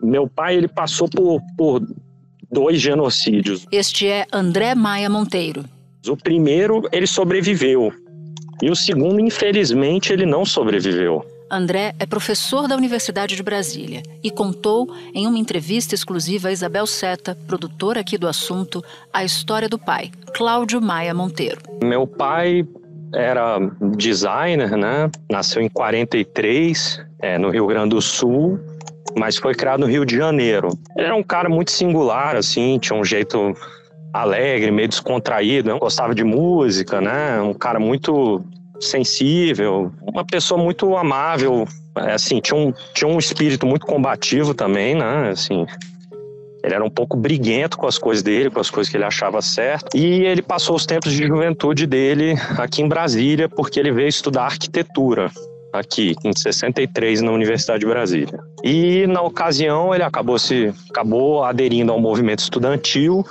Meu pai ele passou por, por dois genocídios. Este é André Maia Monteiro. O primeiro ele sobreviveu e o segundo, infelizmente, ele não sobreviveu. André é professor da Universidade de Brasília e contou em uma entrevista exclusiva a Isabel Seta, produtora aqui do assunto, a história do pai, Cláudio Maia Monteiro. Meu pai era designer, né? Nasceu em 43, é, no Rio Grande do Sul, mas foi criado no Rio de Janeiro. Ele era um cara muito singular, assim, tinha um jeito alegre, meio descontraído, né? gostava de música, né? Um cara muito sensível, uma pessoa muito amável, é, assim, tinha um, tinha um espírito muito combativo também, né? Assim, ele era um pouco briguento com as coisas dele, com as coisas que ele achava certo. E ele passou os tempos de juventude dele aqui em Brasília, porque ele veio estudar arquitetura aqui em 63 na Universidade de Brasília. E na ocasião ele acabou se acabou aderindo ao movimento estudantil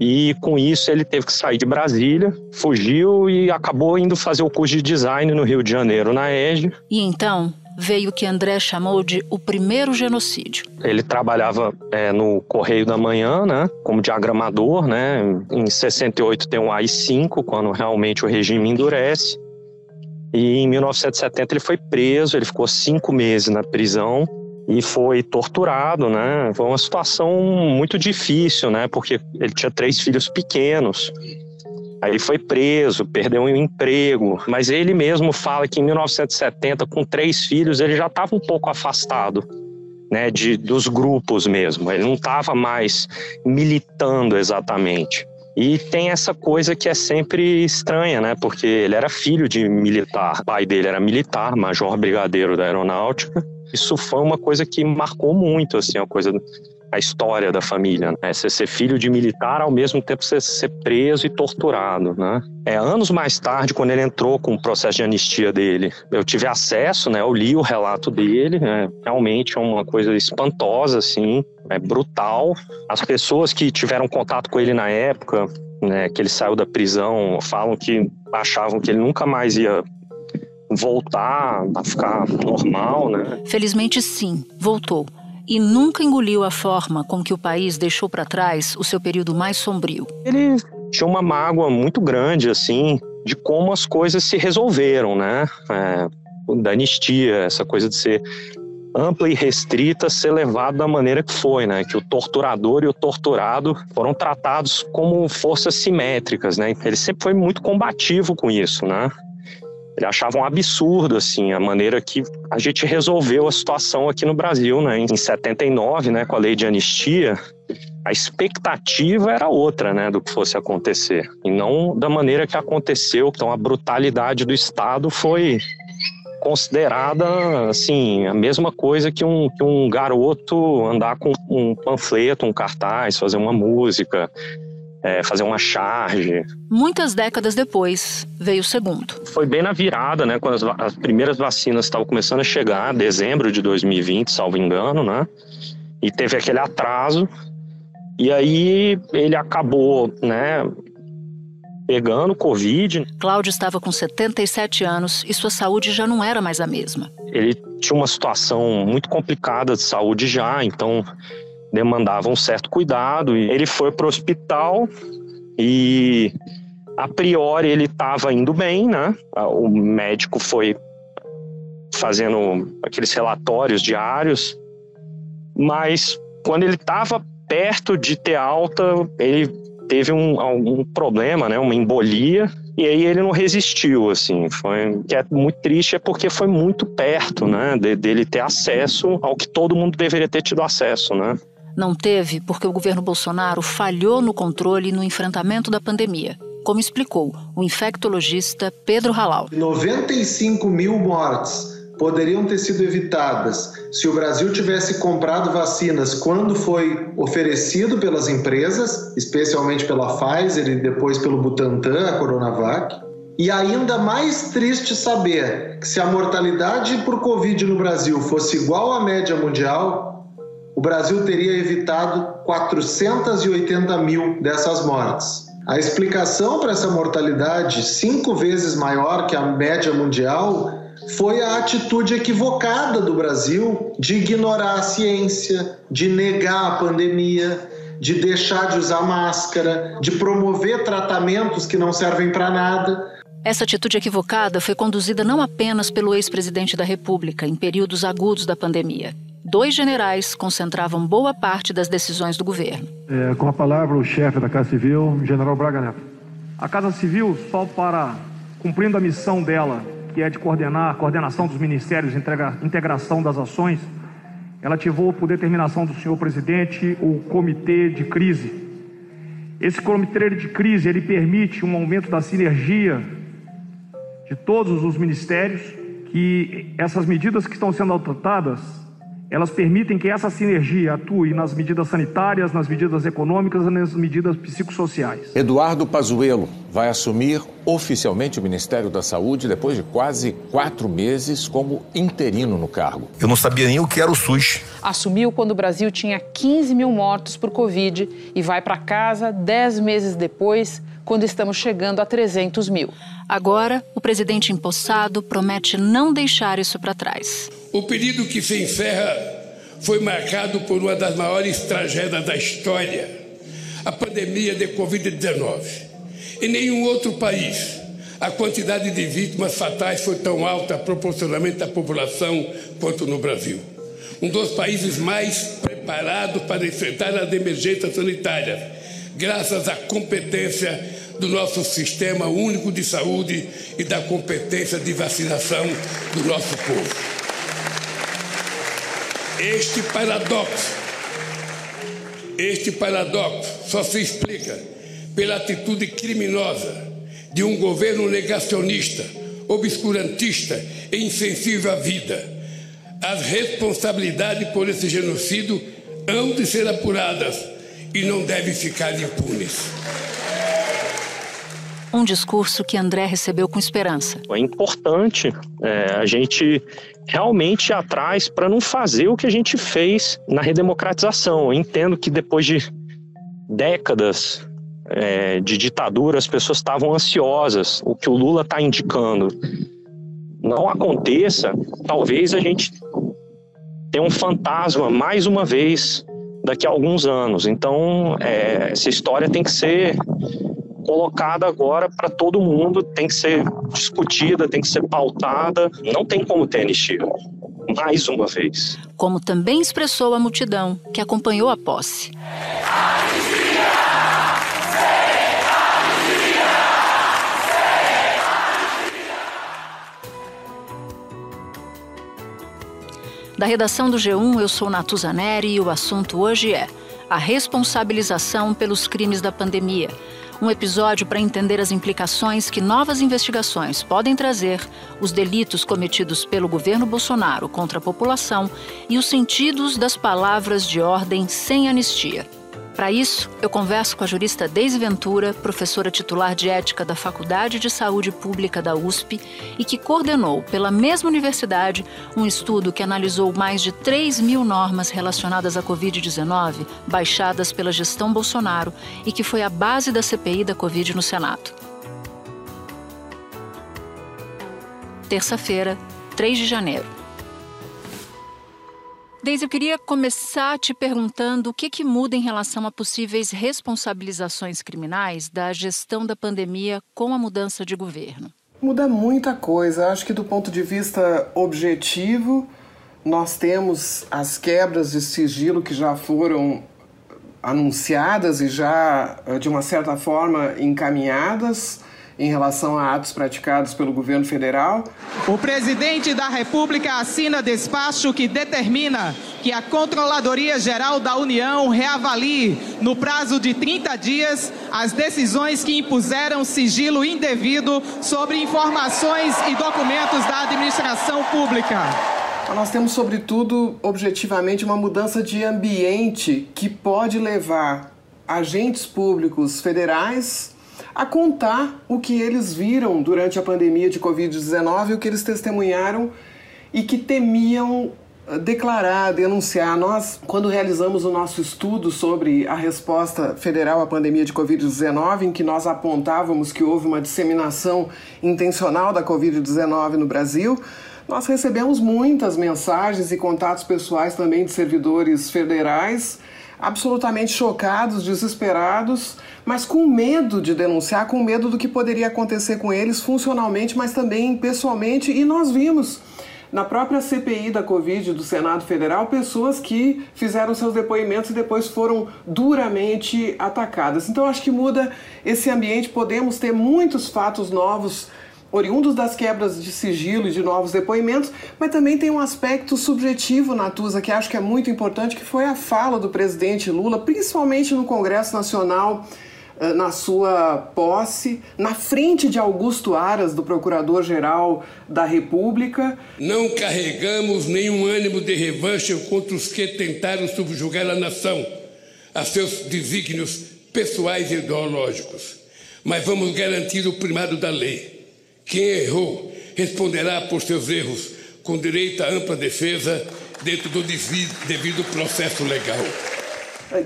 e com isso ele teve que sair de Brasília, fugiu e acabou indo fazer o curso de design no Rio de Janeiro, na EGE. E então veio o que André chamou de o primeiro genocídio. Ele trabalhava é, no Correio da Manhã, né, como diagramador, né. Em 68 tem o AI-5, quando realmente o regime endurece. E em 1970 ele foi preso, ele ficou cinco meses na prisão e foi torturado, né? Foi uma situação muito difícil, né? Porque ele tinha três filhos pequenos. Aí foi preso, perdeu um emprego, mas ele mesmo fala que em 1970, com três filhos, ele já estava um pouco afastado, né, de, dos grupos mesmo. Ele não estava mais militando exatamente. E tem essa coisa que é sempre estranha, né? Porque ele era filho de militar. O pai dele era militar, major brigadeiro da aeronáutica. Isso foi uma coisa que marcou muito, assim, a coisa a história da família, né? Você ser filho de militar, ao mesmo tempo você ser preso e torturado, né? É, anos mais tarde, quando ele entrou com o processo de anistia dele, eu tive acesso, né? Eu li o relato dele, né? realmente é uma coisa espantosa, assim, é brutal. As pessoas que tiveram contato com ele na época, né, que ele saiu da prisão, falam que achavam que ele nunca mais ia voltar a ficar normal, né? Felizmente sim, voltou e nunca engoliu a forma com que o país deixou para trás o seu período mais sombrio. Ele tinha uma mágoa muito grande, assim, de como as coisas se resolveram, né? É, da anistia, essa coisa de ser ampla e restrita ser levado da maneira que foi, né? Que o torturador e o torturado foram tratados como forças simétricas, né? Ele sempre foi muito combativo com isso, né? Ele achava um absurdo, assim, a maneira que a gente resolveu a situação aqui no Brasil, né? Em 79, né, com a lei de anistia, a expectativa era outra, né, do que fosse acontecer. E não da maneira que aconteceu. Então, a brutalidade do Estado foi considerada, assim, a mesma coisa que um, que um garoto andar com um panfleto, um cartaz, fazer uma música, é, fazer uma charge. Muitas décadas depois, veio o segundo. Foi bem na virada, né? Quando as, as primeiras vacinas estavam começando a chegar, dezembro de 2020, salvo engano, né? E teve aquele atraso. E aí ele acabou, né? Pegando Covid. Cláudio estava com 77 anos e sua saúde já não era mais a mesma. Ele tinha uma situação muito complicada de saúde já, então demandava um certo cuidado. E ele foi para o hospital e a priori ele estava indo bem, né? O médico foi fazendo aqueles relatórios diários, mas quando ele estava perto de ter alta, ele teve um, algum problema, né? Uma embolia. E aí ele não resistiu, assim, foi que é muito triste é porque foi muito perto, né, de, dele ter acesso ao que todo mundo deveria ter tido acesso, né? Não teve porque o governo Bolsonaro falhou no controle e no enfrentamento da pandemia, como explicou o infectologista Pedro Halal. 95 mil mortes poderiam ter sido evitadas se o Brasil tivesse comprado vacinas quando foi oferecido pelas empresas, especialmente pela Pfizer e depois pelo Butantan, a Coronavac. E ainda mais triste saber que se a mortalidade por Covid no Brasil fosse igual à média mundial, o Brasil teria evitado 480 mil dessas mortes. A explicação para essa mortalidade, cinco vezes maior que a média mundial, foi a atitude equivocada do Brasil de ignorar a ciência, de negar a pandemia, de deixar de usar máscara, de promover tratamentos que não servem para nada. Essa atitude equivocada foi conduzida não apenas pelo ex-presidente da República em períodos agudos da pandemia. Dois generais concentravam boa parte das decisões do governo. É, com a palavra, o chefe da Casa Civil, General Braga Neto. A Casa Civil, só para cumprindo a missão dela, que é de coordenar a coordenação dos ministérios e integração das ações, ela ativou, por determinação do senhor presidente, o comitê de crise. Esse comitê de crise ele permite um aumento da sinergia de todos os ministérios, que essas medidas que estão sendo adotadas elas permitem que essa sinergia atue nas medidas sanitárias, nas medidas econômicas e nas medidas psicossociais. Eduardo Pazuello vai assumir oficialmente o Ministério da Saúde depois de quase quatro meses como interino no cargo. Eu não sabia nem o que era o SUS. Assumiu quando o Brasil tinha 15 mil mortos por Covid e vai para casa dez meses depois, quando estamos chegando a 300 mil. Agora, o presidente empossado promete não deixar isso para trás. O período que se encerra foi marcado por uma das maiores tragédias da história, a pandemia de Covid-19. Em nenhum outro país a quantidade de vítimas fatais foi tão alta proporcionalmente à população quanto no Brasil. Um dos países mais preparados para enfrentar as emergências sanitárias, graças à competência do nosso sistema único de saúde e da competência de vacinação do nosso povo. Este paradoxo, este paradoxo só se explica pela atitude criminosa de um governo negacionista, obscurantista e insensível à vida. As responsabilidades por esse genocídio hão de ser apuradas e não devem ficar impunes. Um discurso que André recebeu com esperança. É importante é, a gente realmente atrás para não fazer o que a gente fez na redemocratização. Eu entendo que depois de décadas é, de ditadura, as pessoas estavam ansiosas. O que o Lula está indicando não aconteça, talvez a gente tenha um fantasma mais uma vez daqui a alguns anos. Então, é, essa história tem que ser colocada agora para todo mundo, tem que ser discutida, tem que ser pautada, não tem como ter anistia. Mais uma vez. Como também expressou a multidão que acompanhou a posse. Da redação do G1, eu sou Natuzaneri e o assunto hoje é a responsabilização pelos crimes da pandemia um episódio para entender as implicações que novas investigações podem trazer, os delitos cometidos pelo governo Bolsonaro contra a população e os sentidos das palavras de ordem sem anistia. Para isso, eu converso com a jurista Deise Ventura, professora titular de ética da Faculdade de Saúde Pública da USP e que coordenou, pela mesma universidade, um estudo que analisou mais de 3 mil normas relacionadas à Covid-19 baixadas pela gestão Bolsonaro e que foi a base da CPI da Covid no Senado. Terça-feira, 3 de janeiro. Deise, eu queria começar te perguntando o que, que muda em relação a possíveis responsabilizações criminais da gestão da pandemia com a mudança de governo. Muda muita coisa. Acho que do ponto de vista objetivo, nós temos as quebras de sigilo que já foram anunciadas e já, de uma certa forma, encaminhadas em relação a atos praticados pelo governo federal. O presidente da República assina despacho que determina que a Controladoria Geral da União reavalie, no prazo de 30 dias, as decisões que impuseram sigilo indevido sobre informações e documentos da administração pública. Nós temos, sobretudo, objetivamente, uma mudança de ambiente que pode levar agentes públicos federais a contar o que eles viram durante a pandemia de Covid-19, o que eles testemunharam e que temiam eh, declarar, denunciar. Nós, quando realizamos o nosso estudo sobre a resposta federal à pandemia de Covid-19, em que nós apontávamos que houve uma disseminação intencional da Covid-19 no Brasil, nós recebemos muitas mensagens e contatos pessoais também de servidores federais absolutamente chocados, desesperados, mas com medo de denunciar, com medo do que poderia acontecer com eles funcionalmente, mas também pessoalmente. E nós vimos na própria CPI da Covid do Senado Federal pessoas que fizeram seus depoimentos e depois foram duramente atacadas. Então acho que muda esse ambiente, podemos ter muitos fatos novos oriundos das quebras de sigilo e de novos depoimentos, mas também tem um aspecto subjetivo na Tusa que acho que é muito importante, que foi a fala do presidente Lula, principalmente no Congresso Nacional, eh, na sua posse, na frente de Augusto Aras, do Procurador-Geral da República. Não carregamos nenhum ânimo de revanche contra os que tentaram subjugar a nação a seus desígnios pessoais e ideológicos, mas vamos garantir o primado da lei quem errou responderá por seus erros com direito à ampla defesa dentro do devido processo legal.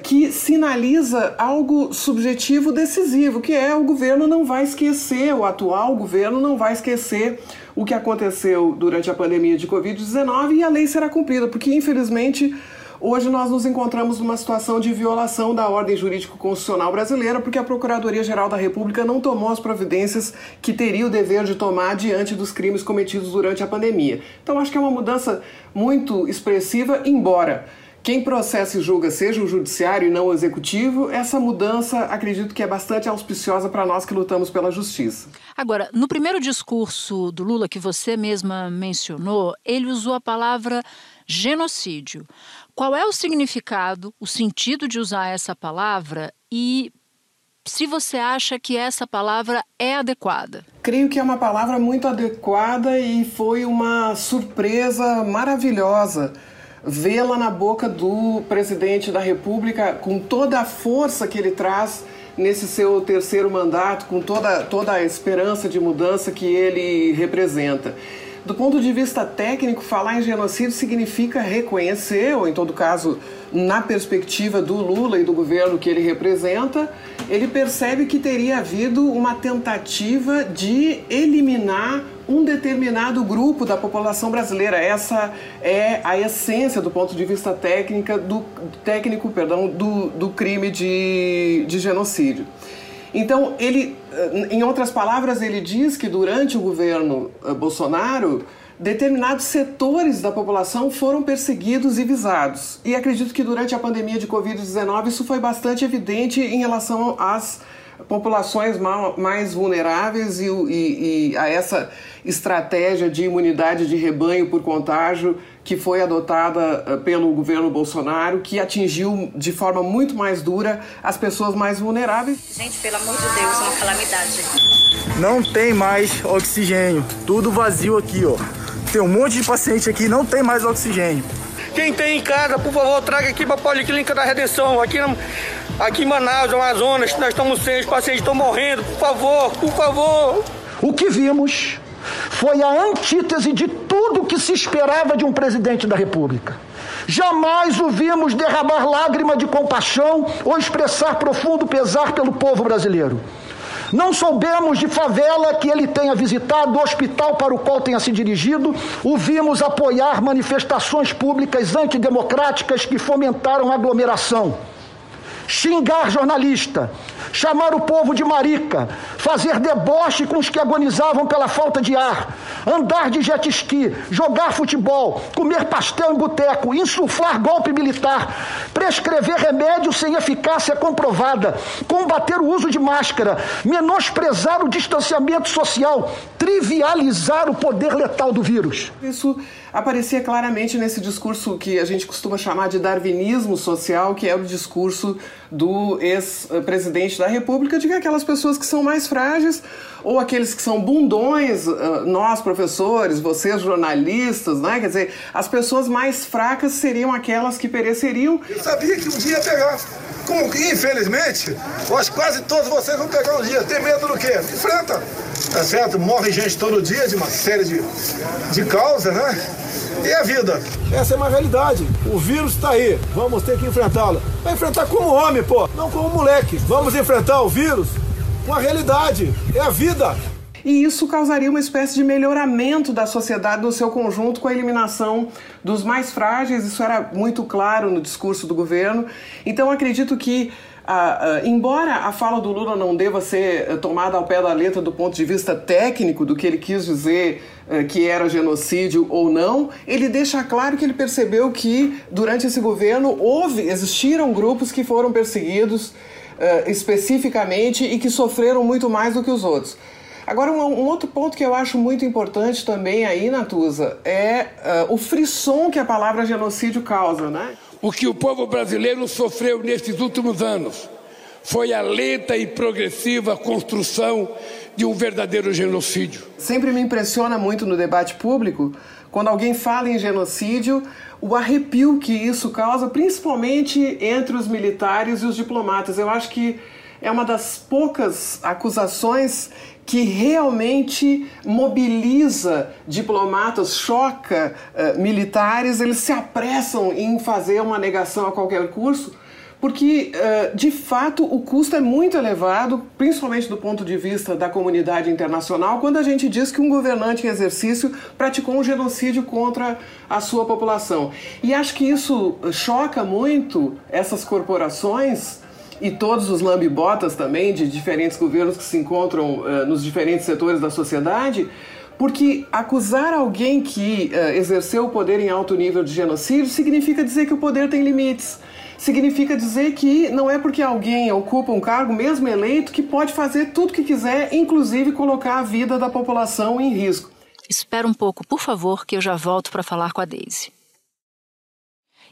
Que sinaliza algo subjetivo decisivo, que é o governo não vai esquecer, o atual governo não vai esquecer o que aconteceu durante a pandemia de Covid-19 e a lei será cumprida, porque infelizmente Hoje nós nos encontramos numa situação de violação da ordem jurídico-constitucional brasileira, porque a Procuradoria-Geral da República não tomou as providências que teria o dever de tomar diante dos crimes cometidos durante a pandemia. Então acho que é uma mudança muito expressiva, embora quem processa e julga seja o judiciário e não o executivo, essa mudança acredito que é bastante auspiciosa para nós que lutamos pela justiça. Agora, no primeiro discurso do Lula que você mesma mencionou, ele usou a palavra genocídio. Qual é o significado, o sentido de usar essa palavra e se você acha que essa palavra é adequada? Creio que é uma palavra muito adequada e foi uma surpresa maravilhosa vê-la na boca do presidente da República com toda a força que ele traz nesse seu terceiro mandato, com toda, toda a esperança de mudança que ele representa. Do ponto de vista técnico, falar em genocídio significa reconhecer, ou em todo caso, na perspectiva do Lula e do governo que ele representa, ele percebe que teria havido uma tentativa de eliminar um determinado grupo da população brasileira. Essa é a essência do ponto de vista técnica, do, técnico perdão, do, do crime de, de genocídio. Então, ele, eh, em outras palavras, ele diz que durante o governo eh, Bolsonaro, determinados setores da população foram perseguidos e visados. E acredito que durante a pandemia de Covid-19 isso foi bastante evidente em relação às populações mais vulneráveis e, e, e, a essa estratégia de imunidade de rebanho por contágio que foi adotada eh, pelo governo Bolsonaro, que atingiu de forma muito mais dura as pessoas mais vulneráveis. Gente, pelo amor de Deus, uma calamidade. Não tem mais oxigênio, tudo vazio aqui, ó. Tem um monte de paciente aqui, não tem mais oxigênio. Quem tem em casa, por favor, traga aqui para a Policlínica da Redenção, aqui, aqui em Manaus, Amazonas, nós estamos sem, os pacientes estão morrendo, por favor, por favor. O que vimos foi a antítese de tudo que se esperava de um presidente da República. Jamais o vimos derramar lágrima de compaixão ou expressar profundo pesar pelo povo brasileiro. Não soubemos de favela que ele tenha visitado, o hospital para o qual tenha se dirigido, o vimos apoiar manifestações públicas antidemocráticas que fomentaram aglomeração xingar jornalista, chamar o povo de marica, fazer deboche com os que agonizavam pela falta de ar, andar de jet ski, jogar futebol, comer pastel em boteco, insuflar golpe militar, prescrever remédio sem eficácia comprovada, combater o uso de máscara, menosprezar o distanciamento social, trivializar o poder letal do vírus. Isso aparecia claramente nesse discurso que a gente costuma chamar de darwinismo social, que é o discurso do ex-presidente da República, de que aquelas pessoas que são mais frágeis ou aqueles que são bundões, ah, nós professores, vocês jornalistas, né? Quer dizer, as pessoas mais fracas seriam aquelas que pereceriam. Eu sabia que um dia ia pegar. Como que, infelizmente, que quase todos vocês vão pegar um dia. Tem medo do quê? Enfrenta. Tá certo? Morre gente todo dia de uma série de, de causas, né? E a vida? Essa é uma realidade. O vírus está aí. Vamos ter que enfrentá-lo. Vai enfrentar como homem, pô. Não como moleque. Vamos enfrentar o vírus com a realidade. É a vida. E isso causaria uma espécie de melhoramento da sociedade no seu conjunto com a eliminação dos mais frágeis, isso era muito claro no discurso do governo. Então acredito que ah, ah, embora a fala do Lula não deva ser eh, tomada ao pé da letra do ponto de vista técnico do que ele quis dizer eh, que era genocídio ou não, ele deixa claro que ele percebeu que durante esse governo houve, existiram grupos que foram perseguidos eh, especificamente e que sofreram muito mais do que os outros. Agora, um, um, outro ponto que eu acho muito importante também aí, Natuza, é uh, o frisson que a palavra genocídio causa, né? O que o povo brasileiro sofreu nesses últimos anos foi a lenta e progressiva construção de um verdadeiro genocídio. Sempre me impressiona muito no debate público quando alguém fala em genocídio, o arrepio que isso causa, principalmente entre os militares e os diplomatas. Eu acho que é uma das poucas acusações que realmente mobiliza diplomatas, choca uh, militares, eles se apressam em fazer uma negação a qualquer custo, porque uh, de fato o custo é muito elevado, principalmente do ponto de vista da comunidade internacional, quando a gente diz que um governante em exercício praticou um genocídio contra a sua população. E acho que isso choca muito essas corporações e todos os lambibotas também de diferentes governos que se encontram uh, nos diferentes setores da sociedade, porque acusar alguém que uh, exerceu o poder em alto nível de genocídio significa dizer que o poder tem limites. Significa dizer que não é porque alguém ocupa um cargo, mesmo eleito, que pode fazer tudo o que quiser, inclusive colocar a vida da população em risco. Espera um pouco, por favor, que eu já volto para falar com a Daisy.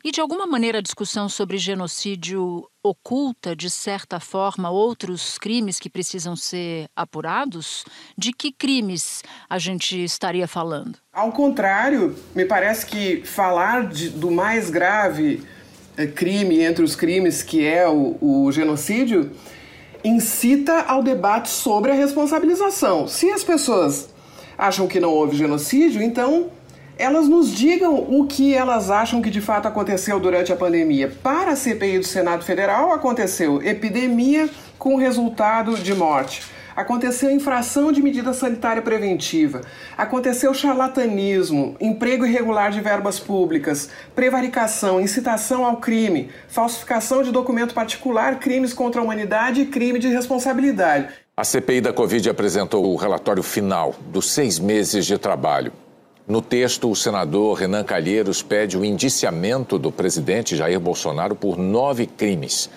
E de alguma maneira a discussão sobre genocídio oculta, de certa forma, outros crimes que precisam ser apurados? De que crimes a gente estaria falando? Ao contrário, me parece que falar de, do mais grave eh, crime entre os crimes, que é o, o genocídio, incita ao debate sobre a responsabilização. Se as pessoas acham que não houve genocídio, então elas nos digam o que elas acham que de fato aconteceu durante a pandemia. Para a CPI do Senado Federal, aconteceu epidemia com resultado de morte. Aconteceu infração de medida sanitária preventiva. Aconteceu charlatanismo, emprego irregular de verbas públicas, prevaricação, incitação ao crime, falsificação de documento particular, crimes contra a humanidade e crime de responsabilidade. A CPI da Covid apresentou o relatório final dos seis meses de trabalho. No texto, o senador Renan Calheiros pede o indiciamento do presidente Jair Bolsonaro por nove crimes.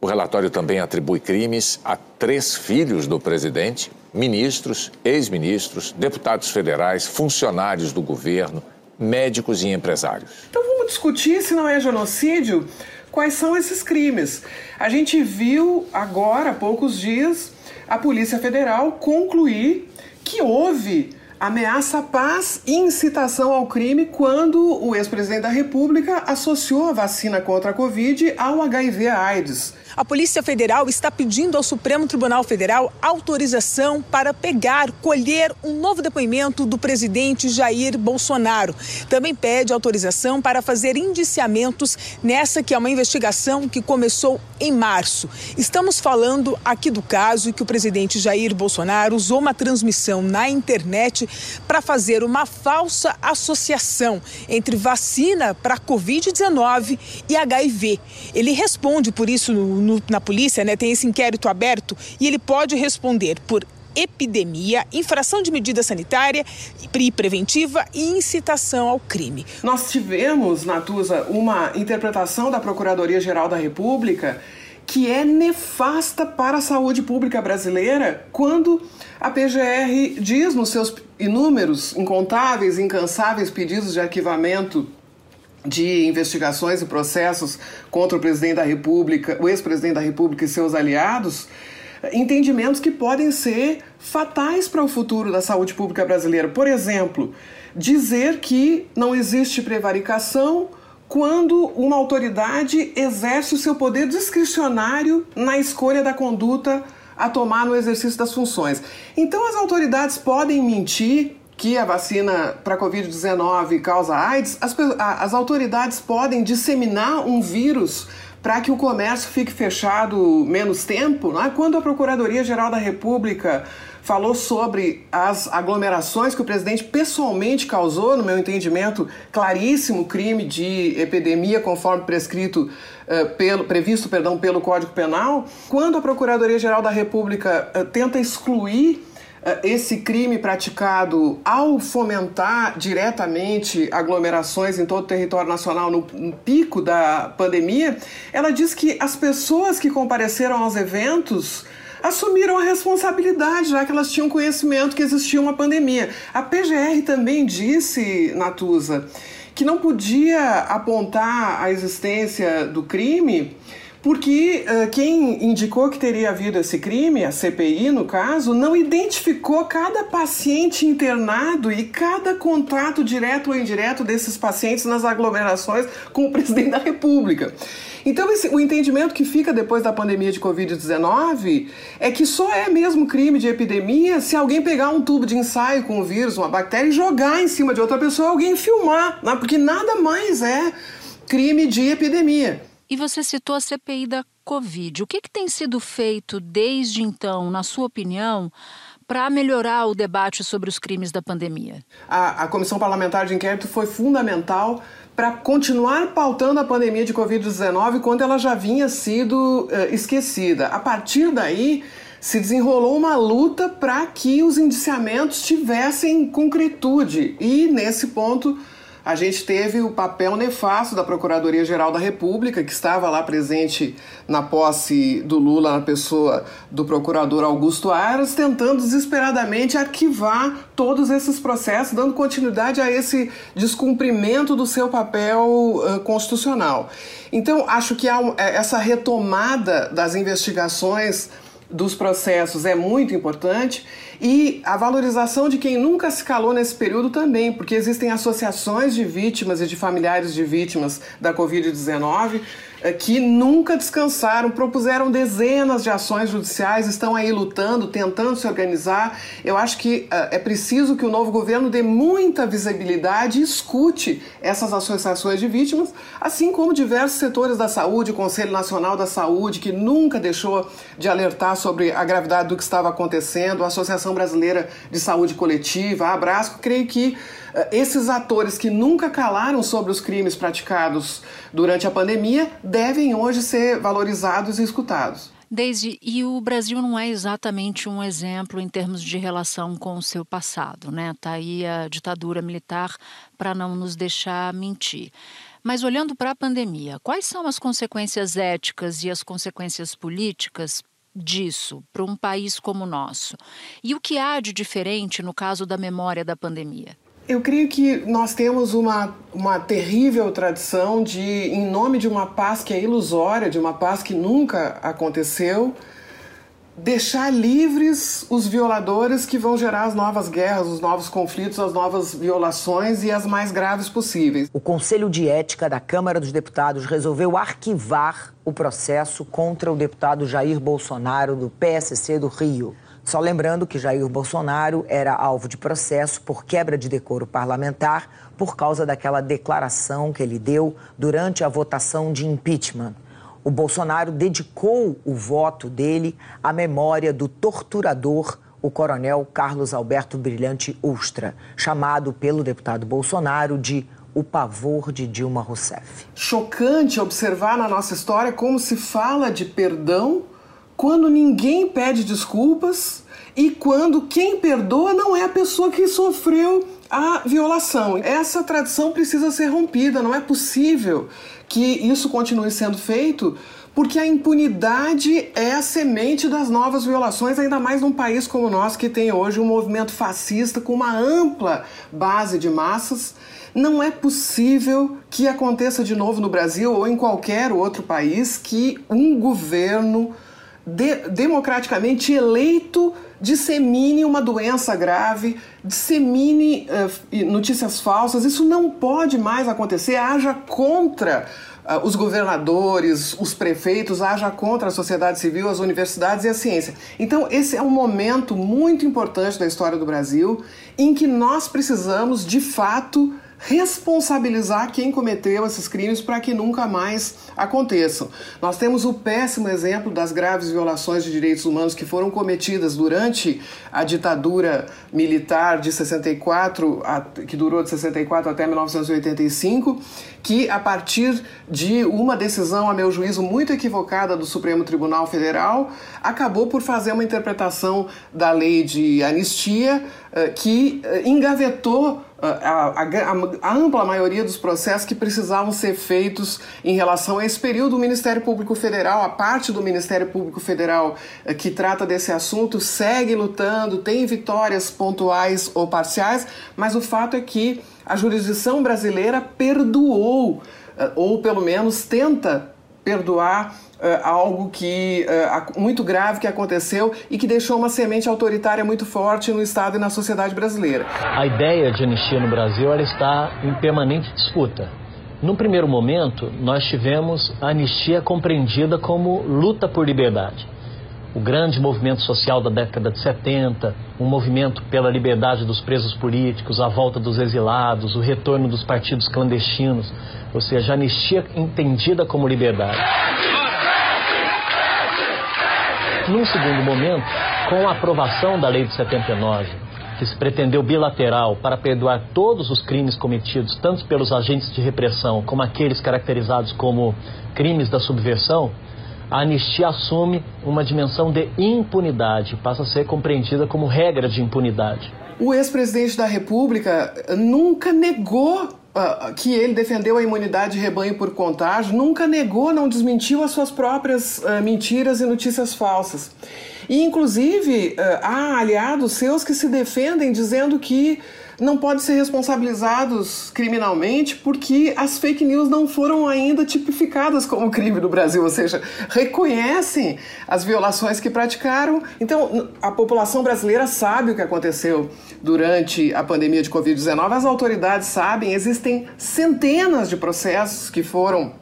O relatório também atribui crimes a três filhos do presidente, ministros, ex-ministros, deputados federais, funcionários do governo, médicos e empresários. Então vamos discutir se não é genocídio? Quais são esses crimes? A gente viu agora, há poucos dias, a Polícia Federal concluir que houve ameaça à paz e incitação ao crime quando o ex-presidente da República associou a vacina contra a Covid ao HIV-AIDS a Polícia Federal está pedindo ao Supremo Tribunal Federal autorização para pegar, colher um novo depoimento do presidente Jair Bolsonaro. Também pede autorização para fazer indiciamentos nessa que é uma investigação que começou em março. Estamos falando aqui do caso que o presidente Jair Bolsonaro usou uma transmissão na internet para fazer uma falsa associação entre vacina para Covid-19 e HIV. Ele responde por isso no no, na polícia, né, tem esse inquérito aberto e ele pode responder por epidemia, infração de medida sanitária, preventiva e incitação ao crime. Nós tivemos, Natuza, uma interpretação da Procuradoria-Geral da República que é nefasta para a saúde pública brasileira quando a PGR diz nos seus inúmeros, incontáveis, incansáveis pedidos de arquivamento de investigações e processos contra o presidente da República, o ex-presidente da República e seus aliados, entendimentos que podem ser fatais para o futuro da saúde pública brasileira. Por exemplo, dizer que não existe prevaricação quando uma autoridade exerce o seu poder discricionário na escolha da conduta a tomar no exercício das funções. Então as autoridades podem mentir que a vacina para Covid-19 causa AIDS, as, as autoridades podem disseminar um vírus para que o comércio fique fechado menos tempo. Né? Quando a Procuradoria-Geral da República falou sobre as aglomerações que o presidente pessoalmente causou, no meu entendimento, claríssimo crime de epidemia, conforme prescrito uh, pelo, previsto perdão, pelo Código Penal. Quando a Procuradoria-Geral da República uh, tenta excluir esse crime praticado ao fomentar diretamente aglomerações em todo o território nacional no, no pico da pandemia, ela diz que as pessoas que compareceram aos eventos assumiram a responsabilidade, já que elas tinham conhecimento que existia uma pandemia. A PGR também disse, Natuza, que não podia apontar a existência do crime porque uh, quem indicou que teria havido esse crime, a CPI no caso, não identificou cada paciente internado e cada contato direto ou indireto desses pacientes nas aglomerações com o presidente da República. Então, esse, o entendimento que fica depois da pandemia de Covid-19 é que só é mesmo crime de epidemia se alguém pegar um tubo de ensaio com o vírus, uma bactéria, e jogar em cima de outra pessoa, alguém filmar, né? porque nada mais é crime de epidemia. E você citou a CPI da Covid. O que, que tem sido feito desde então, na sua opinião, para melhorar o debate sobre os crimes da pandemia? A, a Comissão Parlamentar de Inquérito foi fundamental para continuar pautando a pandemia de Covid-19 quando ela já vinha sido uh, esquecida. A partir daí, se desenrolou uma luta para que os indiciamentos tivessem concretude. E, nesse ponto, a gente teve o papel nefasto da Procuradoria-Geral da República, que estava lá presente na posse do Lula, na pessoa do procurador Augusto Aras, tentando desesperadamente arquivar todos esses processos, dando continuidade a esse descumprimento do seu papel uh, constitucional. Então, acho que há é, essa retomada das investigações dos processos é muito importante. E a valorização de quem nunca se calou nesse período também, porque existem associações de vítimas e de familiares de vítimas da Covid-19 é, que nunca descansaram, propuseram dezenas de ações judiciais, estão aí lutando, tentando se organizar. Eu acho que uh, é preciso que o novo governo dê muita visibilidade e escute essas associações de vítimas, assim como diversos setores da saúde, o Conselho Nacional da Saúde, que nunca deixou de alertar sobre a gravidade do que estava acontecendo, a Associação Brasileira de Saúde Coletiva, a Abrasco. Creio que esses atores que nunca calaram sobre os crimes praticados durante a pandemia devem hoje ser valorizados e escutados. Desde e o Brasil não é exatamente um exemplo em termos de relação com o seu passado, né? Tá aí a ditadura militar para não nos deixar mentir. Mas olhando para a pandemia, quais são as consequências éticas e as consequências políticas disso para um país como o nosso? E o que há de diferente no caso da memória da pandemia? Eu creio que nós temos uma, uma terrível tradição de, em nome de uma paz que é ilusória, de uma paz que nunca aconteceu, deixar livres os violadores que vão gerar as novas guerras, os novos conflitos, as novas violações e as mais graves possíveis. O Conselho de Ética da Câmara dos Deputados resolveu arquivar o processo contra o deputado Jair Bolsonaro do PSC do Rio. Só lembrando que Jair Bolsonaro era alvo de processo por quebra de decoro parlamentar por causa daquela declaração que ele deu durante a votação de impeachment. O Bolsonaro dedicou o voto dele à memória do torturador, o coronel Carlos Alberto Brilhante Ustra, chamado pelo deputado Bolsonaro de o pavor de Dilma Rousseff. Chocante observar na nossa história como se fala de perdão quando ninguém pede desculpas e quando quem perdoa não é a pessoa que sofreu a violação. Essa tradição precisa ser rompida, não é possível que isso continue sendo feito porque a impunidade é a semente das novas violações, ainda mais num país como o nosso, que tem hoje um movimento fascista com uma ampla base de massas. Não é possível que aconteça de novo no Brasil ou em qualquer outro país que um governo de, democraticamente eleito dissemine uma doença grave, dissemine uh, notícias falsas. Isso não pode mais acontecer. Haja contra uh, os governadores, os prefeitos, haja contra a sociedade civil, as universidades e a ciência. Então, esse é um momento muito importante da história do Brasil em que nós precisamos, de fato, responsabilizar quem cometeu esses crimes para que nunca mais aconteçam. Nós temos o péssimo exemplo das graves violações de direitos humanos que foram cometidas durante a ditadura militar de 64, que durou de 64 até 1985, que a partir de uma decisão, a meu juízo, muito equivocada do Supremo Tribunal Federal, acabou por fazer uma interpretação da lei de anistia eh, que eh, engavetou a, a, a, ampla maioria dos processos que precisavam ser feitos em relação a esse período. O Ministério Público Federal, a parte do Ministério Público Federal eh, que trata desse assunto, segue lutando, tem vitórias pontuais ou parciais, mas o fato é que a jurisdição brasileira perdoou, eh, ou pelo menos tenta perdoar uh, algo que uh, muito grave que aconteceu e que deixou uma semente autoritária muito forte no Estado e na sociedade brasileira. A ideia de anistia no Brasil ela está em permanente disputa. No primeiro momento, nós tivemos a anistia compreendida como luta por liberdade o grande movimento social da década de 70, um movimento pela liberdade dos presos políticos, a volta dos exilados, o retorno dos partidos clandestinos, ou seja, a anistia entendida como liberdade. Num segundo momento, com a aprovação da Lei de 79, que se pretendeu bilateral para perdoar todos os crimes cometidos, tanto pelos agentes de repressão como aqueles caracterizados como crimes da subversão, a anistia assume uma dimensão de impunidade, passa a ser compreendida como regra de impunidade. O ex-presidente da República nunca negou uh, que ele defendeu a imunidade de rebanho por contágio, nunca negou, não desmentiu as suas próprias uh, mentiras e notícias falsas. E, inclusive, uh, há aliados seus que se defendem dizendo que não podem ser responsabilizados criminalmente porque as fake news não foram ainda tipificadas como crime no Brasil, ou seja, reconhecem as violações que praticaram. Então, a população brasileira sabe o que aconteceu durante a pandemia de Covid-19, as autoridades sabem, existem centenas de processos que foram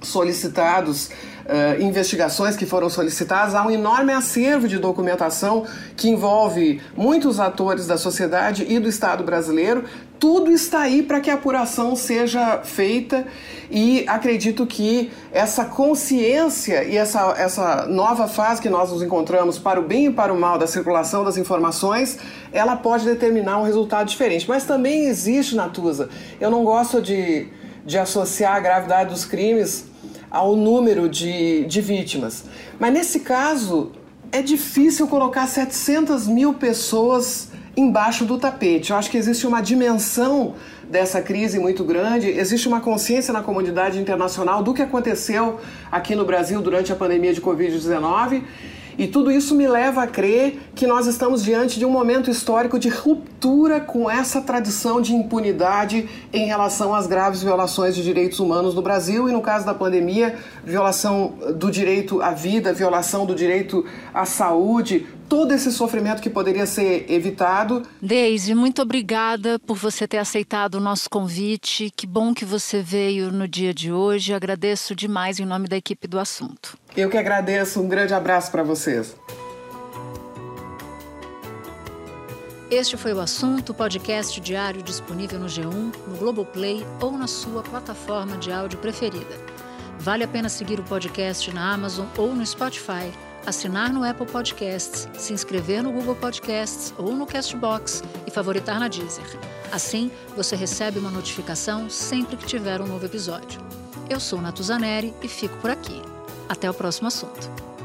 solicitados uh, investigações que foram solicitadas, há um enorme acervo de documentação que envolve muitos atores da sociedade e do Estado brasileiro. Tudo está aí para que a apuração seja feita e acredito que essa consciência e essa, essa nova fase que nós nos encontramos para o bem e para o mal da circulação das informações, ela pode determinar um resultado diferente. Mas também existe, Natuza, eu não gosto de, de associar a gravidade dos crimes ao número de, de vítimas. Mas nesse caso, é difícil colocar 700 mil pessoas embaixo do tapete. Eu acho que existe uma dimensão dessa crise muito grande, existe uma consciência na comunidade internacional do que aconteceu aqui no Brasil durante a pandemia de Covid-19 e tudo isso me leva a crer que nós estamos diante de um momento histórico de ruptura com essa tradição de impunidade em relação às graves violações de direitos humanos no Brasil e, no caso da pandemia, violação do direito à vida, violação do direito à saúde, todo esse sofrimento que poderia ser evitado. Deise, muito obrigada por você ter aceitado o nosso convite. Que bom que você veio no dia de hoje. Agradeço demais em nome da equipe do assunto. Eu que agradeço. Um grande abraço para vocês. Este foi o assunto, podcast diário disponível no G1, no Globoplay ou na sua plataforma de áudio preferida. Vale a pena seguir o podcast na Amazon ou no Spotify assinar no Apple Podcasts, se inscrever no Google Podcasts ou no Castbox e favoritar na Deezer. Assim, você recebe uma notificação sempre que tiver um novo episódio. Eu sou Natuzaneri e fico por aqui. Até o próximo assunto.